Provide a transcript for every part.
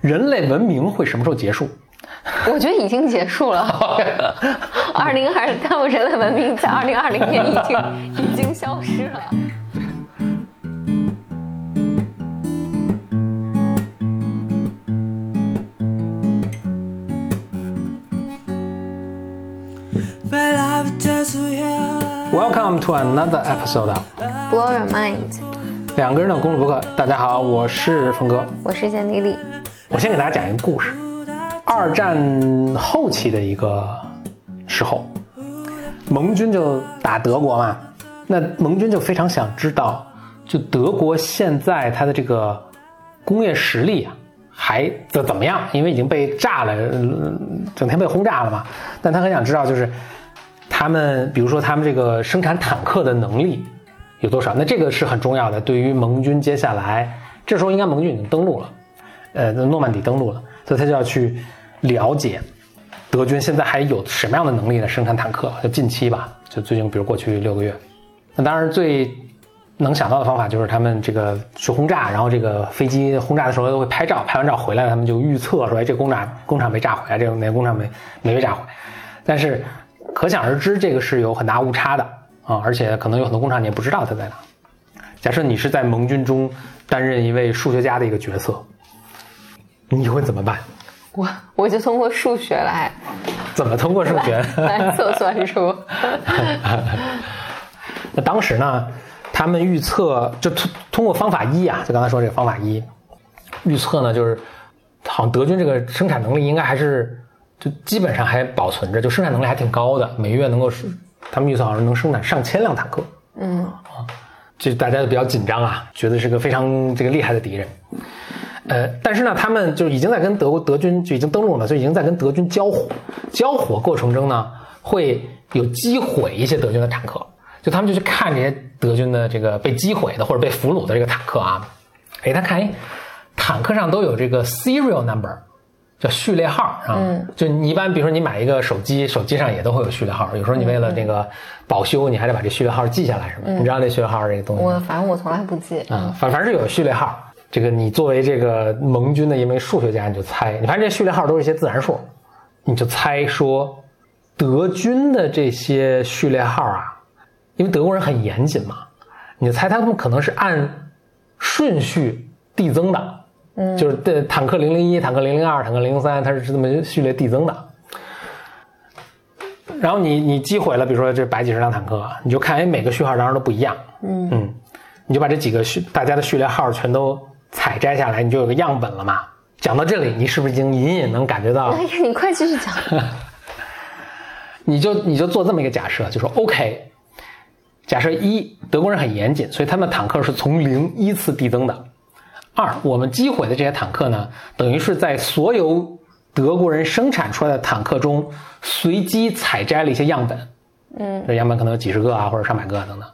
人类文明会什么时候结束？我觉得已经结束了。二零二，他们人类文明在二零二零年已经已经消失了。Welcome to another episode of Blow your mind，两个人的公路博客。大家好，我是峰哥。我是简丽丽。我先给大家讲一个故事。二战后期的一个时候，盟军就打德国嘛，那盟军就非常想知道，就德国现在它的这个工业实力啊，还怎怎么样？因为已经被炸了，呃整天被轰炸了嘛。但他很想知道，就是他们，比如说他们这个生产坦克的能力有多少？那这个是很重要的，对于盟军接下来，这时候应该盟军已经登陆了，呃，诺曼底登陆了，所以他就要去了解德军现在还有什么样的能力来生产坦克。就近期吧，就最近，比如过去六个月，那当然最能想到的方法就是他们这个去轰炸，然后这个飞机轰炸的时候都会拍照，拍完照回来，他们就预测说，哎，这工厂工厂被炸毁，哎，这个哪个工厂没没被炸毁。但是可想而知，这个是有很大误差的啊，而且可能有很多工厂你也不知道它在哪。假设你是在盟军中担任一位数学家的一个角色，你会怎么办？我我就通过数学来怎么通过数学？来 测算出。那当时呢，他们预测就通通过方法一啊，就刚才说这个方法一，预测呢就是，好像德军这个生产能力应该还是就基本上还保存着，就生产能力还挺高的，每月能够是他们预测好像能生产上千辆坦克，嗯，就大家就比较紧张啊，觉得是个非常这个厉害的敌人。呃，但是呢，他们就已经在跟德国德军就已经登陆了，就已经在跟德军交火。交火过程中呢，会有击毁一些德军的坦克，就他们就去看这些德军的这个被击毁的或者被俘虏的这个坦克啊。哎，他看，哎，坦克上都有这个 serial number，叫序列号啊。嗯就你一般，比如说你买一个手机，手机上也都会有序列号。有时候你为了那个保修，你还得把这序列号记下来什么？你知道那序列号这个东西？我反正我从来不记。啊，反反正是有序列号。这个你作为这个盟军的一名数学家，你就猜，你发现这序列号都是一些自然数，你就猜说，德军的这些序列号啊，因为德国人很严谨嘛，你就猜他们可能是按顺序递增的，嗯，就是的坦克零零一、坦克零零二、坦克零零三，它是这么序列递增的。然后你你击毁了，比如说这百几十辆坦克，你就看，哎，每个序号当然都不一样，嗯。嗯，你就把这几个序大家的序列号全都采摘下来，你就有个样本了嘛。讲到这里，你是不是已经隐隐能感觉到哎？呀，你快继续讲。你就你就做这么一个假设，就说 OK，假设一德国人很严谨，所以他们的坦克是从零依次递增的。二，我们击毁的这些坦克呢，等于是在所有德国人生产出来的坦克中随机采摘了一些样本，嗯，这样本可能有几十个啊，或者上百个啊等等。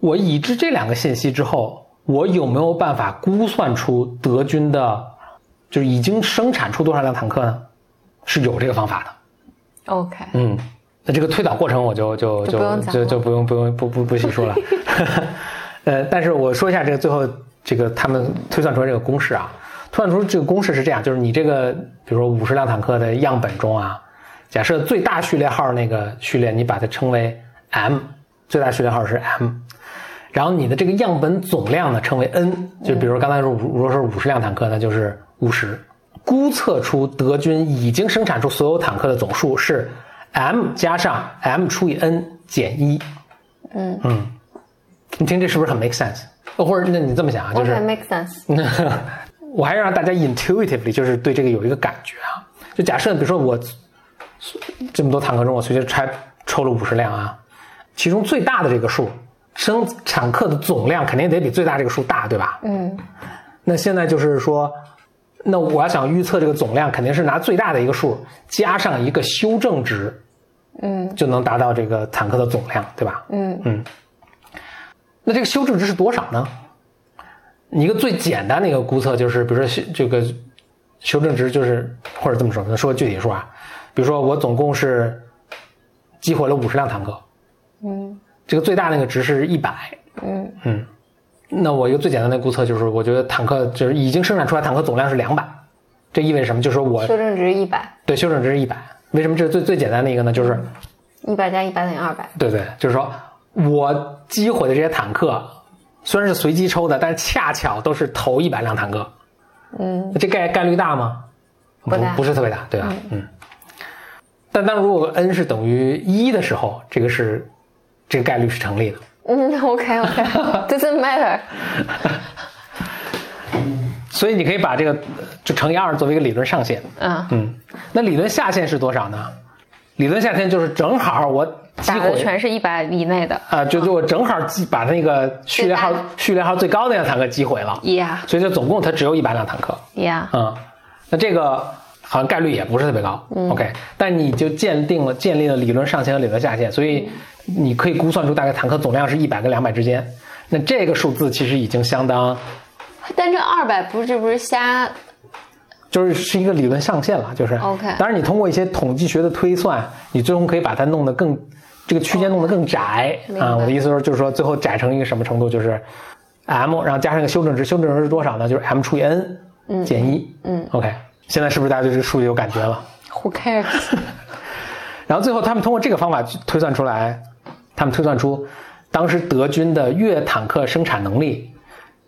我已知这两个信息之后，我有没有办法估算出德军的，就是已经生产出多少辆坦克呢？是有这个方法的。OK，嗯，那这个推导过程我就就就就就不用不用不不不细说了。呃，但是我说一下这个最后这个他们推算出来这个公式啊，推算出这个公式是这样，就是你这个比如说五十辆坦克的样本中啊，假设最大序列号那个序列你把它称为 M，最大序列号是 M，然后你的这个样本总量呢称为 N，就比如刚才说五如果是五十辆坦克，那就是五十。估测出德军已经生产出所有坦克的总数是 M 加上 M 除以 N 减一。嗯嗯，你听这是不是很 make sense？或者那你这么想啊，就是 OK make sense。我还是让大家 intuitively 就是对这个有一个感觉啊。就假设比如说我这么多坦克中，我随机拆抽了五十辆啊，其中最大的这个数生产课的总量肯定得比最大这个数大，对吧？嗯那现在就是说，那我要想预测这个总量，肯定是拿最大的一个数加上一个修正值，嗯就能达到这个坦克的总量，对吧？嗯嗯。那这个修正值是多少呢？你一个最简单的一个估测就是，比如说这个修正值就是，或者这么说，说具体数啊，比如说我总共是击毁了五十辆坦克，嗯这个最大那个值是一百，嗯嗯，那我一个最简单的估测就是，我觉得坦克就是已经生产出来坦克总量是两百，这意味着什么？就是说我修正值一百，对修正值是一百。为什么这是最最简单的一个呢？就是一百加一百等于二百。对对，就是说我击毁的这些坦克虽然是随机抽的，但是恰巧都是头一百辆坦克。嗯，这概概率大吗？不大不是特别大，对吧？嗯。但当如果 n 是等于一的时候，这个是这个概率是成立的。嗯，OK OK，doesn't matter。所以你可以把这个就乘以二作为一个理论上限。嗯，嗯，那理论下限是多少呢？理论下限就是正好我击打的毁全是一百以内的。啊，就就我正好击把那个序列号序列号最高的那辆坦克击毁了，Yeah 所以就总共它只有一百辆坦克。Yeah，嗯，那这个好像概率也不是特别高。OK，但你就鉴定了建立了理论上限和理论下限，所以你可以估算出大概坦克总量是一百跟两百之间。那这个数字其实已经相当，但这二百不是这不是瞎就是是一个理论上限了，就是 OK 当然，你通过一些统计学的推算，你最终可以把它弄得更这个区间弄得更窄啊。我的意思是，就是说最后窄成一个什么程度，就是 m，然后加上一个修正值，修正值是多少呢？就是 m 除以 n 减一。嗯，OK，现在是不是大家对这个数据有感觉了？Who cares？然后最后他们通过这个方法去推算出来，他们推算出当时德军的月坦克生产能力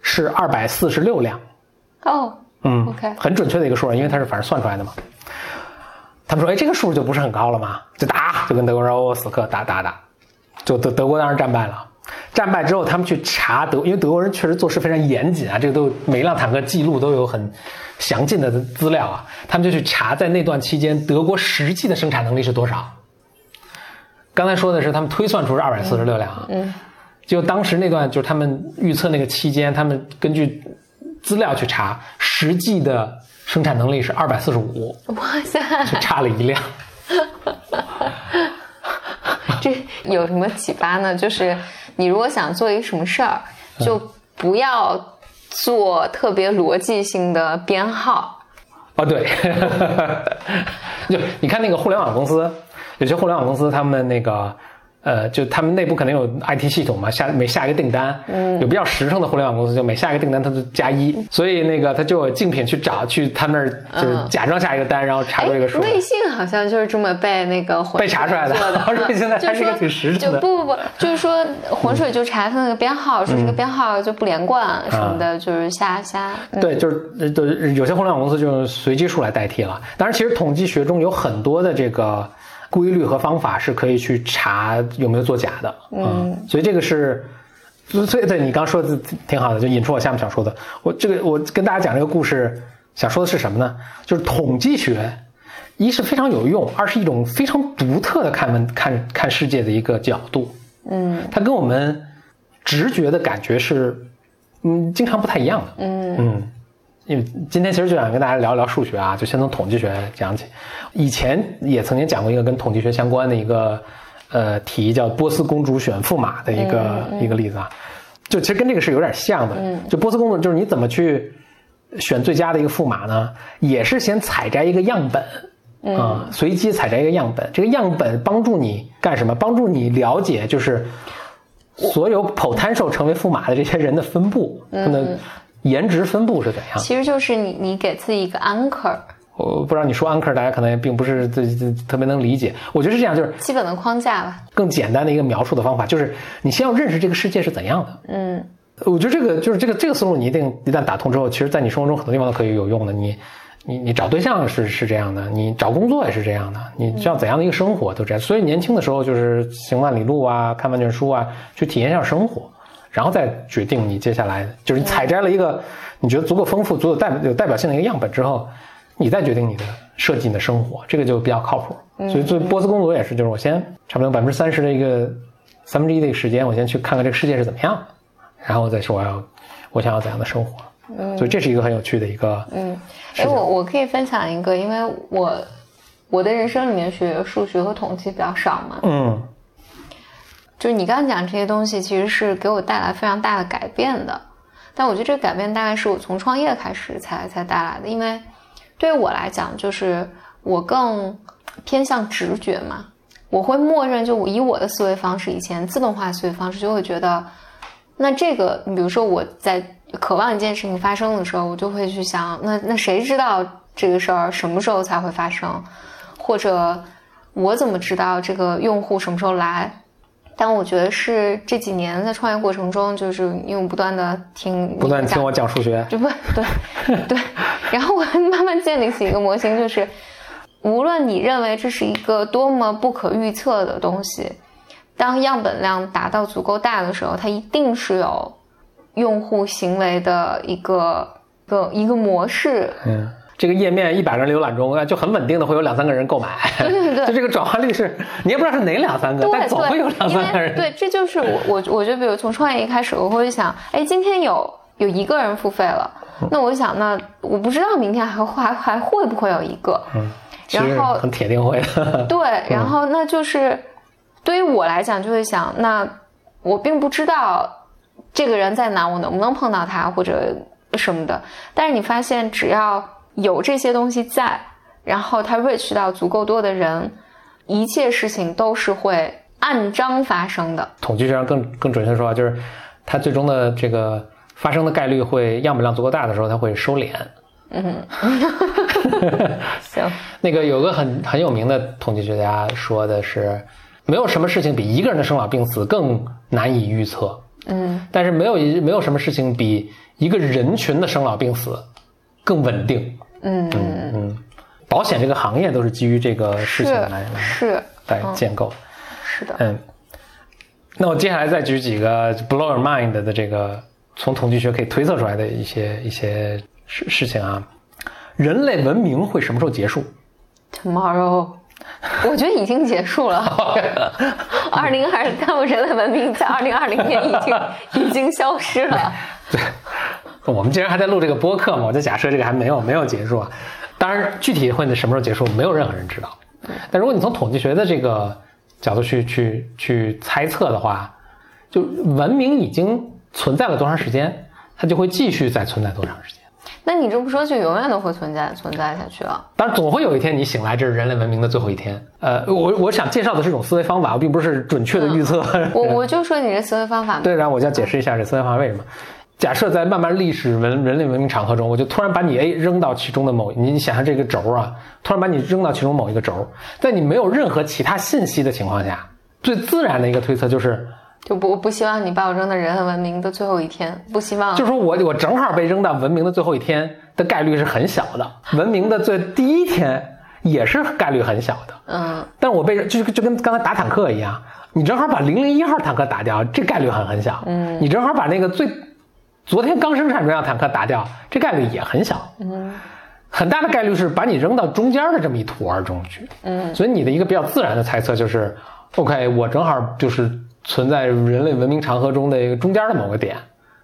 是二百四十六辆。哦，嗯 OK 很准确的一个数，因为它是反正算出来的嘛。他们说，哎，这个数就不是很高了嘛，就打，就跟德国人欧沃斯克打打打，就德德国当然战败了。战败之后，他们去查德，因为德国人确实做事非常严谨啊，这个都每一辆坦克记录都有很详尽的资料啊。他们就去查，在那段期间德国实际的生产能力是多少。刚才说的是他们推算出是二百四十六辆啊，嗯，就当时那段就是他们预测那个期间，他们根据资料去查，实际的生产能力是二百四十五，哇塞，就差了一辆。这有什么启发呢？就是你如果想做一个什么事儿，就不要做特别逻辑性的编号。哦，对，就你看那个互联网公司，有些互联网公司他们那个。呃，就他们内部可能有 IT 系统嘛，下每下一个订单，嗯，有比较实诚的互联网公司，就每下一个订单他就加一，所以那个他就有竞品去找，去他那儿就是嗯假装下一个单，然后查出这个数。微信好像就是这么被那个被查出来的水做的 瑞幸现在还是一个挺实诚的就不不不，就是说浑水就查他那个编号，说这个编号就不连贯什么的，就是瞎瞎。嗯对，就是呃对，有些互联网公司就用随机数来代替了。当然，其实统计学中有很多的这个规律和方法是可以去查有没有作假的。嗯，所以这个是，所以对你刚说的挺好的，就引出我下面想说的。我这个我跟大家讲这个故事，想说的是什么呢？就是统计学，一是非常有用，二是一种非常独特的看问看看世界的一个角度。嗯它跟我们直觉的感觉是，嗯，经常不太一样的。嗯嗯，因为今天其实就想跟大家聊一聊数学啊，就先从统计学讲起。以前也曾经讲过一个跟统计学相关的一个呃题，叫波斯公主选驸马的一个、一个例子啊，就其实跟这个是有点像的。就波斯公主就是你怎么去选最佳的一个驸马呢？也是先采摘一个样本。啊、随机采摘一个样本，这个样本帮助你干什么？帮助你了解就是所有 potential 成为驸马的这些人的分布，他们的颜值分布是怎样？其实就是你你给自己一个 anchor，我不知道你说 anchor，大家可能也并不是这这特别能理解。我觉得是这样，就是基本的框架吧。更简单的一个描述的方法，就是你先要认识这个世界是怎样的。嗯我觉得这个就是这个这个思路，你一定一旦打通之后，其实在你生活中很多地方都可以有用的。你你你找对象是是这样的，你找工作也是这样的，你需要怎样的一个生活都这样。所以年轻的时候就是行万里路啊，看万卷书啊，去体验一下生活，然后再决定你接下来就是你采摘了一个你觉得足够丰富、足够代有代表性的一个样本之后，你再决定你的设计你的生活，这个就比较靠谱。所以，做波斯公主也是，就是我先差不多百分之三十的一个三分之一的一个时间，我先去看看这个世界是怎么样的。然后再说我要我想要怎样的生活。嗯，所以这是一个很有趣的一个，嗯，哎，我我可以分享一个，因为我我的人生里面学数学和统计比较少嘛，嗯就是你刚刚讲这些东西，其实是给我带来非常大的改变的。但我觉得这个改变大概是我从创业开始才才带来的，因为对于我来讲，就是我更偏向直觉嘛，我会默认就以我的思维方式，以前自动化思维方式就会觉得，那这个你比如说我在渴望一件事情发生的时候，我就会去想，那那谁知道这个事儿什么时候才会发生，或者我怎么知道这个用户什么时候来？但我觉得是这几年在创业过程中，就是因为不断的听不断听我讲数学，就不对对，然后我慢慢建立起一个模型，就是无论你认为这是一个多么不可预测的东西，当样本量达到足够大的时候，它一定是有用户行为的一个个一个模式。嗯。这个页面一百个人浏览中，就很稳定的会有两三个人购买。对对对，就这个转化率是，你也不知道是哪两三个，但总会有两三个人。对，这就是我我我就比如从创业一开始，我会想，哎，今天有有一个人付费了，那我想，那我不知道明天还还还会不会有一个。嗯，然后很铁定会。对，然后那就是对于我来讲，就会想，那我并不知道这个人在哪，我能不能碰到他或者什么的。但是你发现，只要有这些东西在，然后它 reach 到足够多的人，一切事情都是会按章发生的。统计学上更更准确的说法，就是它最终的这个发生的概率会样本量足够大的时候，它会收敛。嗯，行。那个有个很很有名的统计学家说的是，没有什么事情比一个人的生老病死更难以预测。嗯，但是没有一没有什么事情比一个人群的生老病死更稳定。嗯嗯嗯，保险这个行业都是基于这个事情来是来建构，是的，嗯。那我接下来再举几个 blow your mind 的这个从统计学可以推测出来的一些一些事事情啊。人类文明会什么时候结束？Tomorrow，我觉得已经结束了。二零二，但我人类文明在二零二零年已经 已经消失了。对。我们既然还在录这个播客嘛，我就假设这个还没有没有结束啊。当然，具体会什么时候结束，没有任何人知道。但如果你从统计学的这个角度去去去猜测的话，就文明已经存在了多长时间，它就会继续再存在多长时间。那你这么说，就永远都会存在存在下去了？当然，总会有一天你醒来，这是人类文明的最后一天。呃，我我想介绍的是一种思维方法，并不是准确的预测。我我就说你这思维方法。对，然后我就要解释一下这思维方法为什么。假设在慢慢历史文人类文明长河中，我就突然把你 A 扔到其中的某，你想象这个轴啊，突然把你扔到其中某一个轴，在你没有任何其他信息的情况下，最自然的一个推测就是，就不不希望你把我扔到人类文明的最后一天，不希望，就是说我我正好被扔到文明的最后一天的概率是很小的，文明的最第一天也是概率很小的，嗯，但是我被就就跟刚才打坦克一样，你正好把零零一号坦克打掉，这概率很很小，嗯，你正好把那个最。昨天刚生产这辆坦克打掉，这概率也很小，嗯，很大的概率是把你扔到中间的这么一坨儿中去，嗯，所以你的一个比较自然的猜测就是，OK，我正好就是存在人类文明长河中的一个中间的某个点，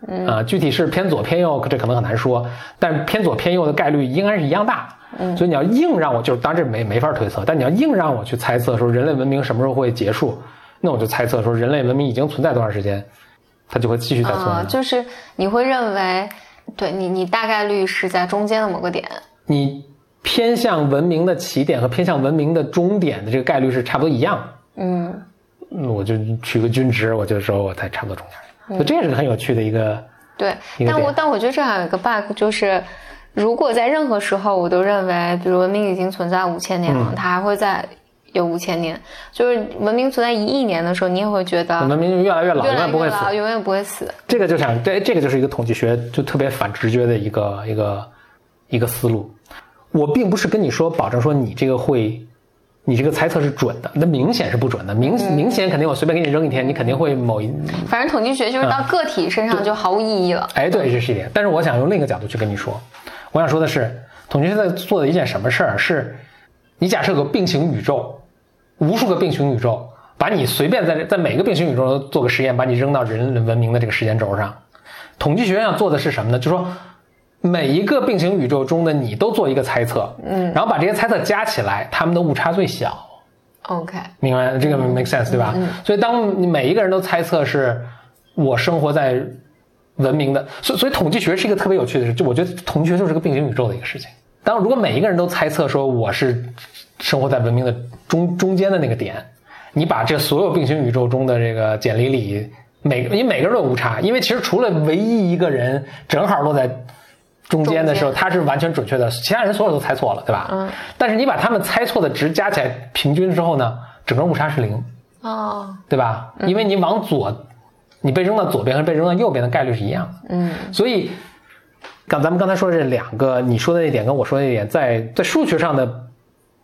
嗯。啊，具体是偏左偏右，这可能很难说，但偏左偏右的概率应该是一样大，嗯，所以你要硬让我，就是当然这没没法推测，但你要硬让我去猜测说人类文明什么时候会结束，那我就猜测说人类文明已经存在多长时间。它就会继续在存在，就是你会认为，对你，你大概率是在中间的某个点。你偏向文明的起点和偏向文明的终点的这个概率是差不多一样。嗯，那我就取个均值，我就说我在差不多中间。这也是个很有趣的一个。对，但我但我觉得这还有一个 bug，就是如果在任何时候我都认为，比如文明已经存在五千年了，它还会在。有五千年，就是文明存在一亿年的时候，你也会觉得文明越来越老，永远不会死，永远不会死。这个就想，这这个就是一个统计学就特别反直觉的一个一个一个思路。我并不是跟你说保证说你这个会，你这个猜测是准的，那明显是不准的。明明显肯定我随便给你扔一天，你肯定会某一。反正统计学就是到个体身上就毫无意义了。哎，对，这是一点。但是我想用另一个角度去跟你说，我想说的是，统计学在做的一件什么事儿是，你假设有个并行宇宙。无数个并行宇宙，把你随便在在每个并行宇宙都做个实验，把你扔到人文明的这个时间轴上。统计学上做的是什么呢？就是说，每一个并行宇宙中的你都做一个猜测，嗯，然后把这些猜测加起来，他们的误差最小。OK，明白这个 make sense 对吧？所以当你每一个人都猜测是我生活在文明的，所所以统计学是一个特别有趣的事，就我觉得统计学就是个并行宇宙的一个事情。当如果每一个人都猜测说我是。生活在文明的中中间的那个点，你把这所有并行宇宙中的这个简里里每个因为每个人都有误差，因为其实除了唯一一个人正好落在中间的时候，他是完全准确的，其他人所有都猜错了，对吧？嗯。但是你把他们猜错的值加起来平均之后呢，整个误差是零，哦，对吧？因为你往左，你被扔到左边和被扔到右边的概率是一样的。嗯所以，刚咱们刚才说的这两个，你说的那点跟我说的那点，在在数学上的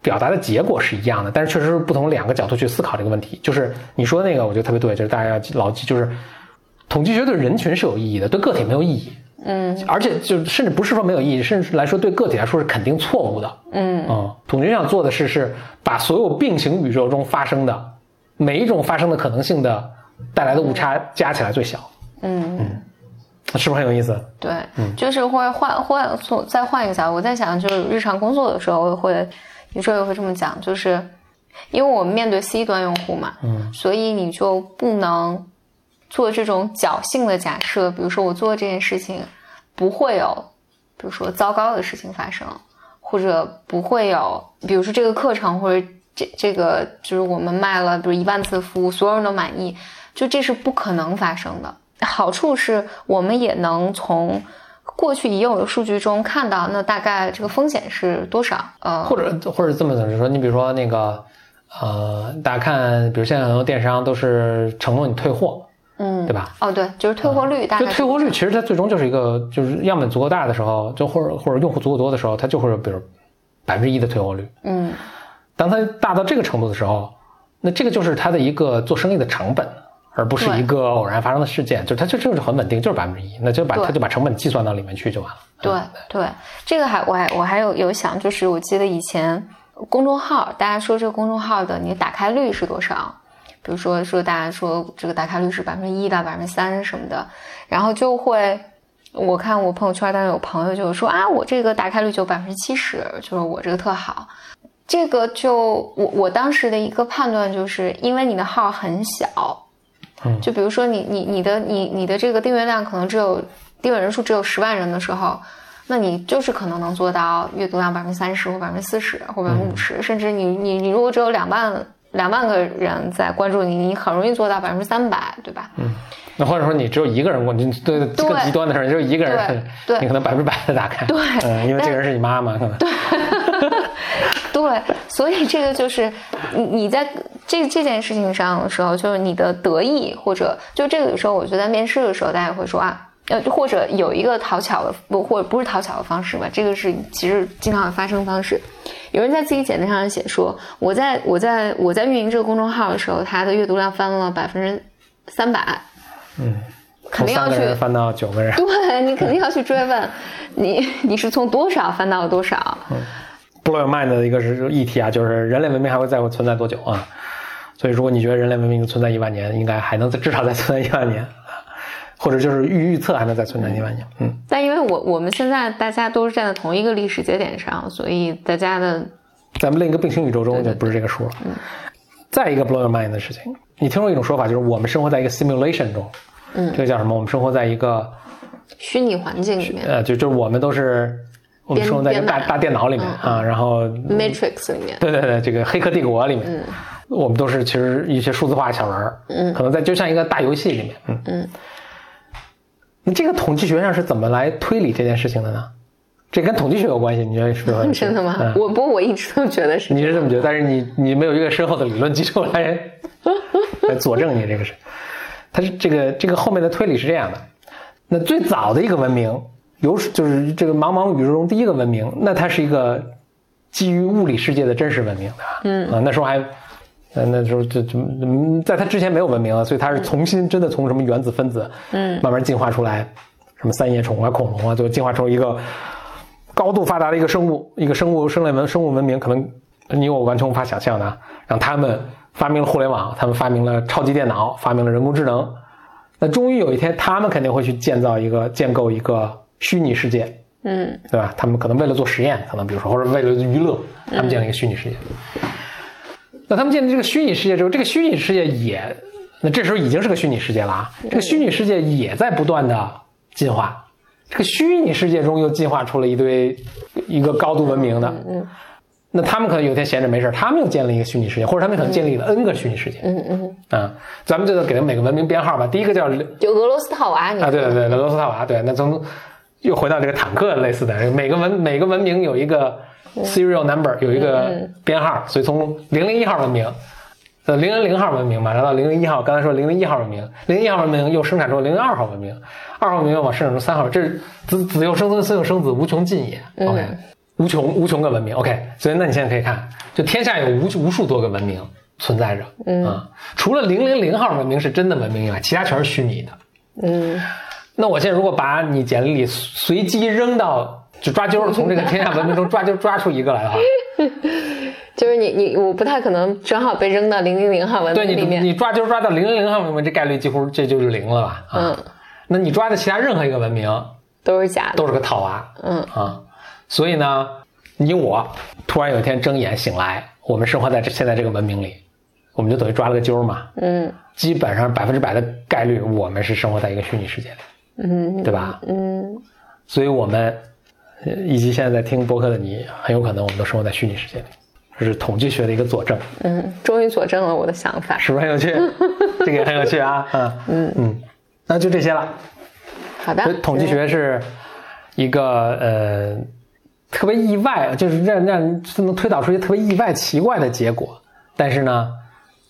表达的结果是一样的，但是确实是不同两个角度去思考这个问题。就是你说那个，我觉得特别对，就是大家要牢记，就是统计学对人群是有意义的，对个体没有意义。嗯而且就甚至不是说没有意义，甚至来说对个体来说是肯定错误的。嗯嗯，统计学想做的是是把所有并行宇宙中发生的每一种发生的可能性的带来的误差加起来最小，嗯嗯，是不是很有意思？对，就是会换换从再换一个角度，我在想，就是日常工作的时候会有时候也会这么讲，就是因为我们面对 C 端用户嘛，嗯所以你就不能做这种侥幸的假设，比如说我做这件事情不会有，比如说糟糕的事情发生，或者不会有，比如说这个课程或者这这个就是我们卖了，比如一万次服务，所有人都满意，就这是不可能发生的。好处是我们也能从过去已有的数据中看到，那大概这个风险是多少？呃，或者或者这么怎么说？你比如说那个呃，大家看，比如现在很多电商都是承诺你退货，嗯，对吧？哦，对，就是退货率大概就退货率，其实它最终就是一个，就是样本足够大的时候，就或者或者用户足够多的时候，它就会有比如百分之一的退货率。嗯当它大到这个程度的时候，那这个就是它的一个做生意的成本，而不是一个偶然发生的事件。就它就就是很稳定，就是百分之一，那就把对它就把成本计算到里面去就完了。对嗯对，这个还我还我还有有想，就是我记得以前公众号，大家说这个公众号的你打开率是多少？比如说说大家说这个打开率是百分之一到百分之三什么的，然后就会。我看我朋友圈当然有朋友就说啊，我这个打开率就百分之七十，就是我这个特好。这个就我我当时的一个判断就是，因为你的号很小，嗯。就比如说你你你的你你的这个订阅量可能只有订阅人数只有十万人的时候，那你就是可能能做到阅读量百分之三十或百分之四十或百分之五十，甚至你你你如果只有两万两万个人在关注你，你很容易做到百分之三百，对吧？嗯那或者说你只有一个人过，你对对更极端的时候，你只有一个人，对对。你可能百分之百的打开，对。嗯，因为这个人是你妈妈，可能，对，对，所以这个就是你你在这这件事情上的时候，就是你的得意，或者就这个有时候，我觉得在面试的时候，大家会说啊，呃，或者有一个讨巧的不，或者不是讨巧的方式吧，这个是其实经常会发生方式。有人在自己简历上写说，我在我在我在运营这个公众号的时候，它的阅读量翻了百分之三百，嗯，肯定要去翻到九个人，对你肯定要去追问，你你是从多少翻到了多少？Blow your mind 的一个是议题啊，就是人类文明还会再会存在多久啊？所以如果你觉得人类文明存在一万年，应该还能再至少再存在一万年，或者就是预预测还能再存在一万年。嗯，但因为我我们现在大家都是站在同一个历史节点上，所以大家的咱们另一个并行宇宙中就不是这个数了。嗯再一个 blow your mind 的事情，你听说一种说法，就是我们生活在一个 simulation 中，嗯这个叫什么？我们生活在一个虚拟环境里面呃，就就是我们都是我们编生活在一个大大电脑里面嗯啊，然后，Matrix 里面，对对对，这个《黑客帝国》里面，我们都是其实一些数字化小人儿，嗯可能在就像一个大游戏里面，嗯嗯。那这个统计学上是怎么来推理这件事情的呢？这跟统计学有关系，你觉得是不是？真的吗？嗯我不过我一直都觉得是你是这么觉得，但是你你没有一个深厚的理论基础来 来佐证你这个是，它是这个这个后面的推理是这样的。那最早的一个文明，有就是这个茫茫宇宙中第一个文明，那它是一个基于物理世界的真实文明？嗯啊，那时候还。呃，那时候就就嗯在它之前没有文明了，所以它是重新真的从什么原子分子，嗯慢慢进化出来，什么三叶虫啊、恐龙啊，最后进化出一个高度发达的一个生物，一个生物生类文生物文明，可能你我完全无法想象的啊，让他们发明了互联网，他们发明了超级电脑，发明了人工智能，那终于有一天，他们肯定会去建造一个建构一个虚拟世界，嗯对吧？他们可能为了做实验，可能比如说或者为了娱乐，他们建了一个虚拟世界。那他们建立这个虚拟世界之后，这个虚拟世界也，那这时候已经是个虚拟世界了啊。这个虚拟世界也在不断的进化，这个虚拟世界中又进化出了一堆一个高度文明的。嗯那他们可能有一天闲着没事，他们又建立一个虚拟世界，或者他们可能建立了 N 个虚拟世界。嗯嗯，啊，咱们就给它每个文明编号吧。第一个叫就俄罗斯套娃，你啊，对对对，俄罗斯套娃，对，那从又回到这个坦克类似的，每个文每个文明有一个 serial number，有一个编号，所以从零零一号文明，呃零零零号文明马上到零零一号，刚才说零零一号文明，零零一号文明又生产出零零二号文明，二号文明又往生产出三号，这是子子又生孙，孙又生子，无穷尽也。OK，无穷无穷个文明。OK，所以那你现在可以看，就天下有无无数多个文明存在着，嗯啊，除了零零零号文明是真的文明以外，其他全是虚拟的。嗯，那我现在如果把你简历里随机扔到，就抓阄从这个天下文明中抓阄抓出一个来的话，就是你你我不太可能正好被扔到零零零号文对你明里面。你抓阄抓到零零零号文明，这概率几乎这就是零了吧？啊，嗯，那你抓的其他任何一个文明都是假的。都是个套娃，嗯啊，所以呢，你我突然有一天睁眼醒来，我们生活在这现在这个文明里，我们就等于抓了个阄嘛，嗯基本上百分之百的概率，我们是生活在一个虚拟世界里，嗯对吧？嗯所以我们呃以及现在在听播客的你，很有可能我们都生活在虚拟世界里，这是统计学的一个佐证，嗯，终于佐证了我的想法。是不是很有趣？这个也很有趣啊，嗯，嗯嗯，那就这些了。好的统计学是一个呃特别意外，就是让让人能推导出一些特别意外奇怪的结果，但是呢，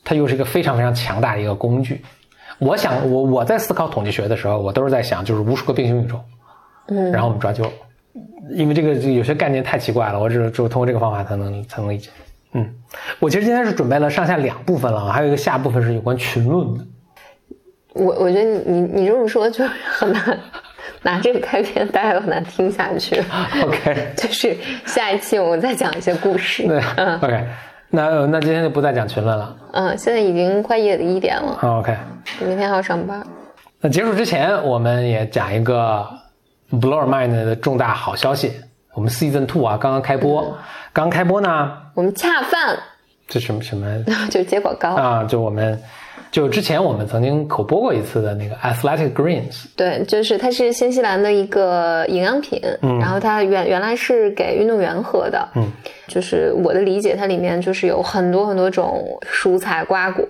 它又是一个非常非常强大的一个工具。我想，我我在思考统计学的时候，我都是在想，就是无数个平行宇宙，嗯然后我们抓阄，因为这个有些概念太奇怪了，我只有只有通过这个方法才能才能理解。嗯，我其实今天是准备了上下两部分了，还有一个下部分是有关群论的。我我觉得你你你这么说就很难拿这个开篇，大家都很难听下去。OK，就是下一期我们再讲一些故事。对嗯，OK，那那今天就不再讲群论了。嗯，现在已经快夜里一点了，好，OK。明天还要上班。那结束之前，我们也讲一个 Blow Your Mind 的重大好消息。我们 Season Two 啊，刚刚开播，刚开播呢，我们恰饭这什么什么 就是接广告。啊？就我们就之前我们曾经口播过一次的那个 Athletic Greens，对，就是它是新西兰的一个营养品，然后它原原来是给运动员喝的，嗯，就是我的理解，它里面就是有很多很多种蔬菜瓜果，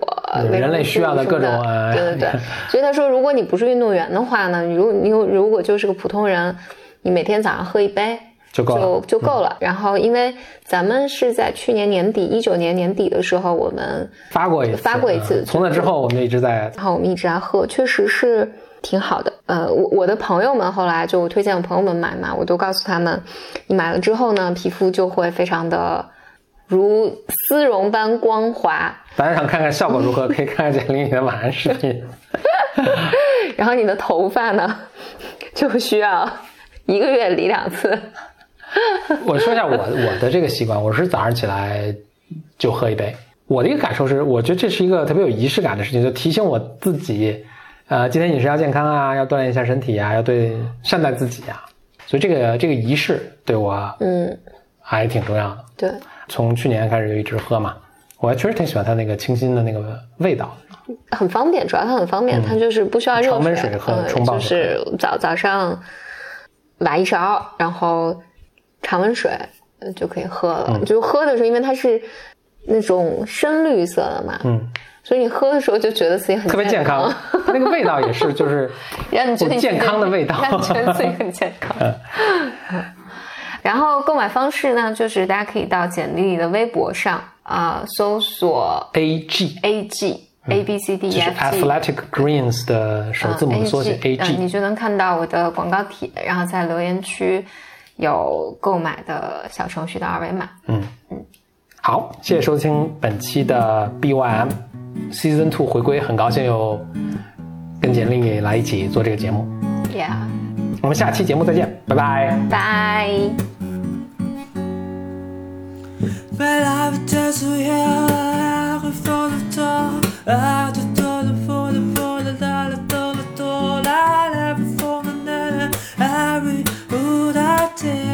人类需要的各种对对对，所以他说，如果你不是运动员的话呢，你如你有如果就是个普通人，你每天早上喝一杯。就够就就够了。然后，因为咱们是在去年年底，一九年年底的时候，我们发过一次，发过一次嗯从那之后，我们就一直在然后我们一直在喝，确实是挺好的。呃，我我的朋友们后来就我推荐我朋友们买嘛，我都告诉他们，你买了之后呢，皮肤就会非常的如丝绒般光滑，大家想看看效果如何，可以看看简历里的晚安视频。然后你的头发呢，就需要一个月理两次。我说一下我我的这个习惯，我是早上起来就喝一杯。我的一个感受是，我觉得这是一个特别有仪式感的事情，就提醒我自己，呃，今天饮食要健康啊，要锻炼一下身体啊，要对善待自己啊。所以这个这个仪式对我嗯，还挺重要的。对，从去年开始就一直喝嘛，我还确实挺喜欢它那个清新的那个味道。很方便，主要它很方便，它就是不需要热常温水喝嗯冲泡就是早早上挖一勺，然后常温水呃就可以喝了。嗯就喝的时候，因为它是那种深绿色的嘛，嗯，所以你喝的时候就觉得自己很特别健康，那个味道也是 就是让你觉得健康的味道。让你觉得自己很健康。然后购买方式呢，就是大家可以到简历里的微博上啊、搜索 A G，A G A B C D 就 E 是 F G。Athletic Greens 的首字母缩写 A 嗯 G。你就能看到我的广告帖，然后在留言区有购买的小程序的二维码。嗯嗯好，谢谢收听本期的 BYM Season Two 回归，很高兴又跟简历来一起做这个节目。Yeah，我们下期节目再见，拜拜。拜。Belle de temps, à de to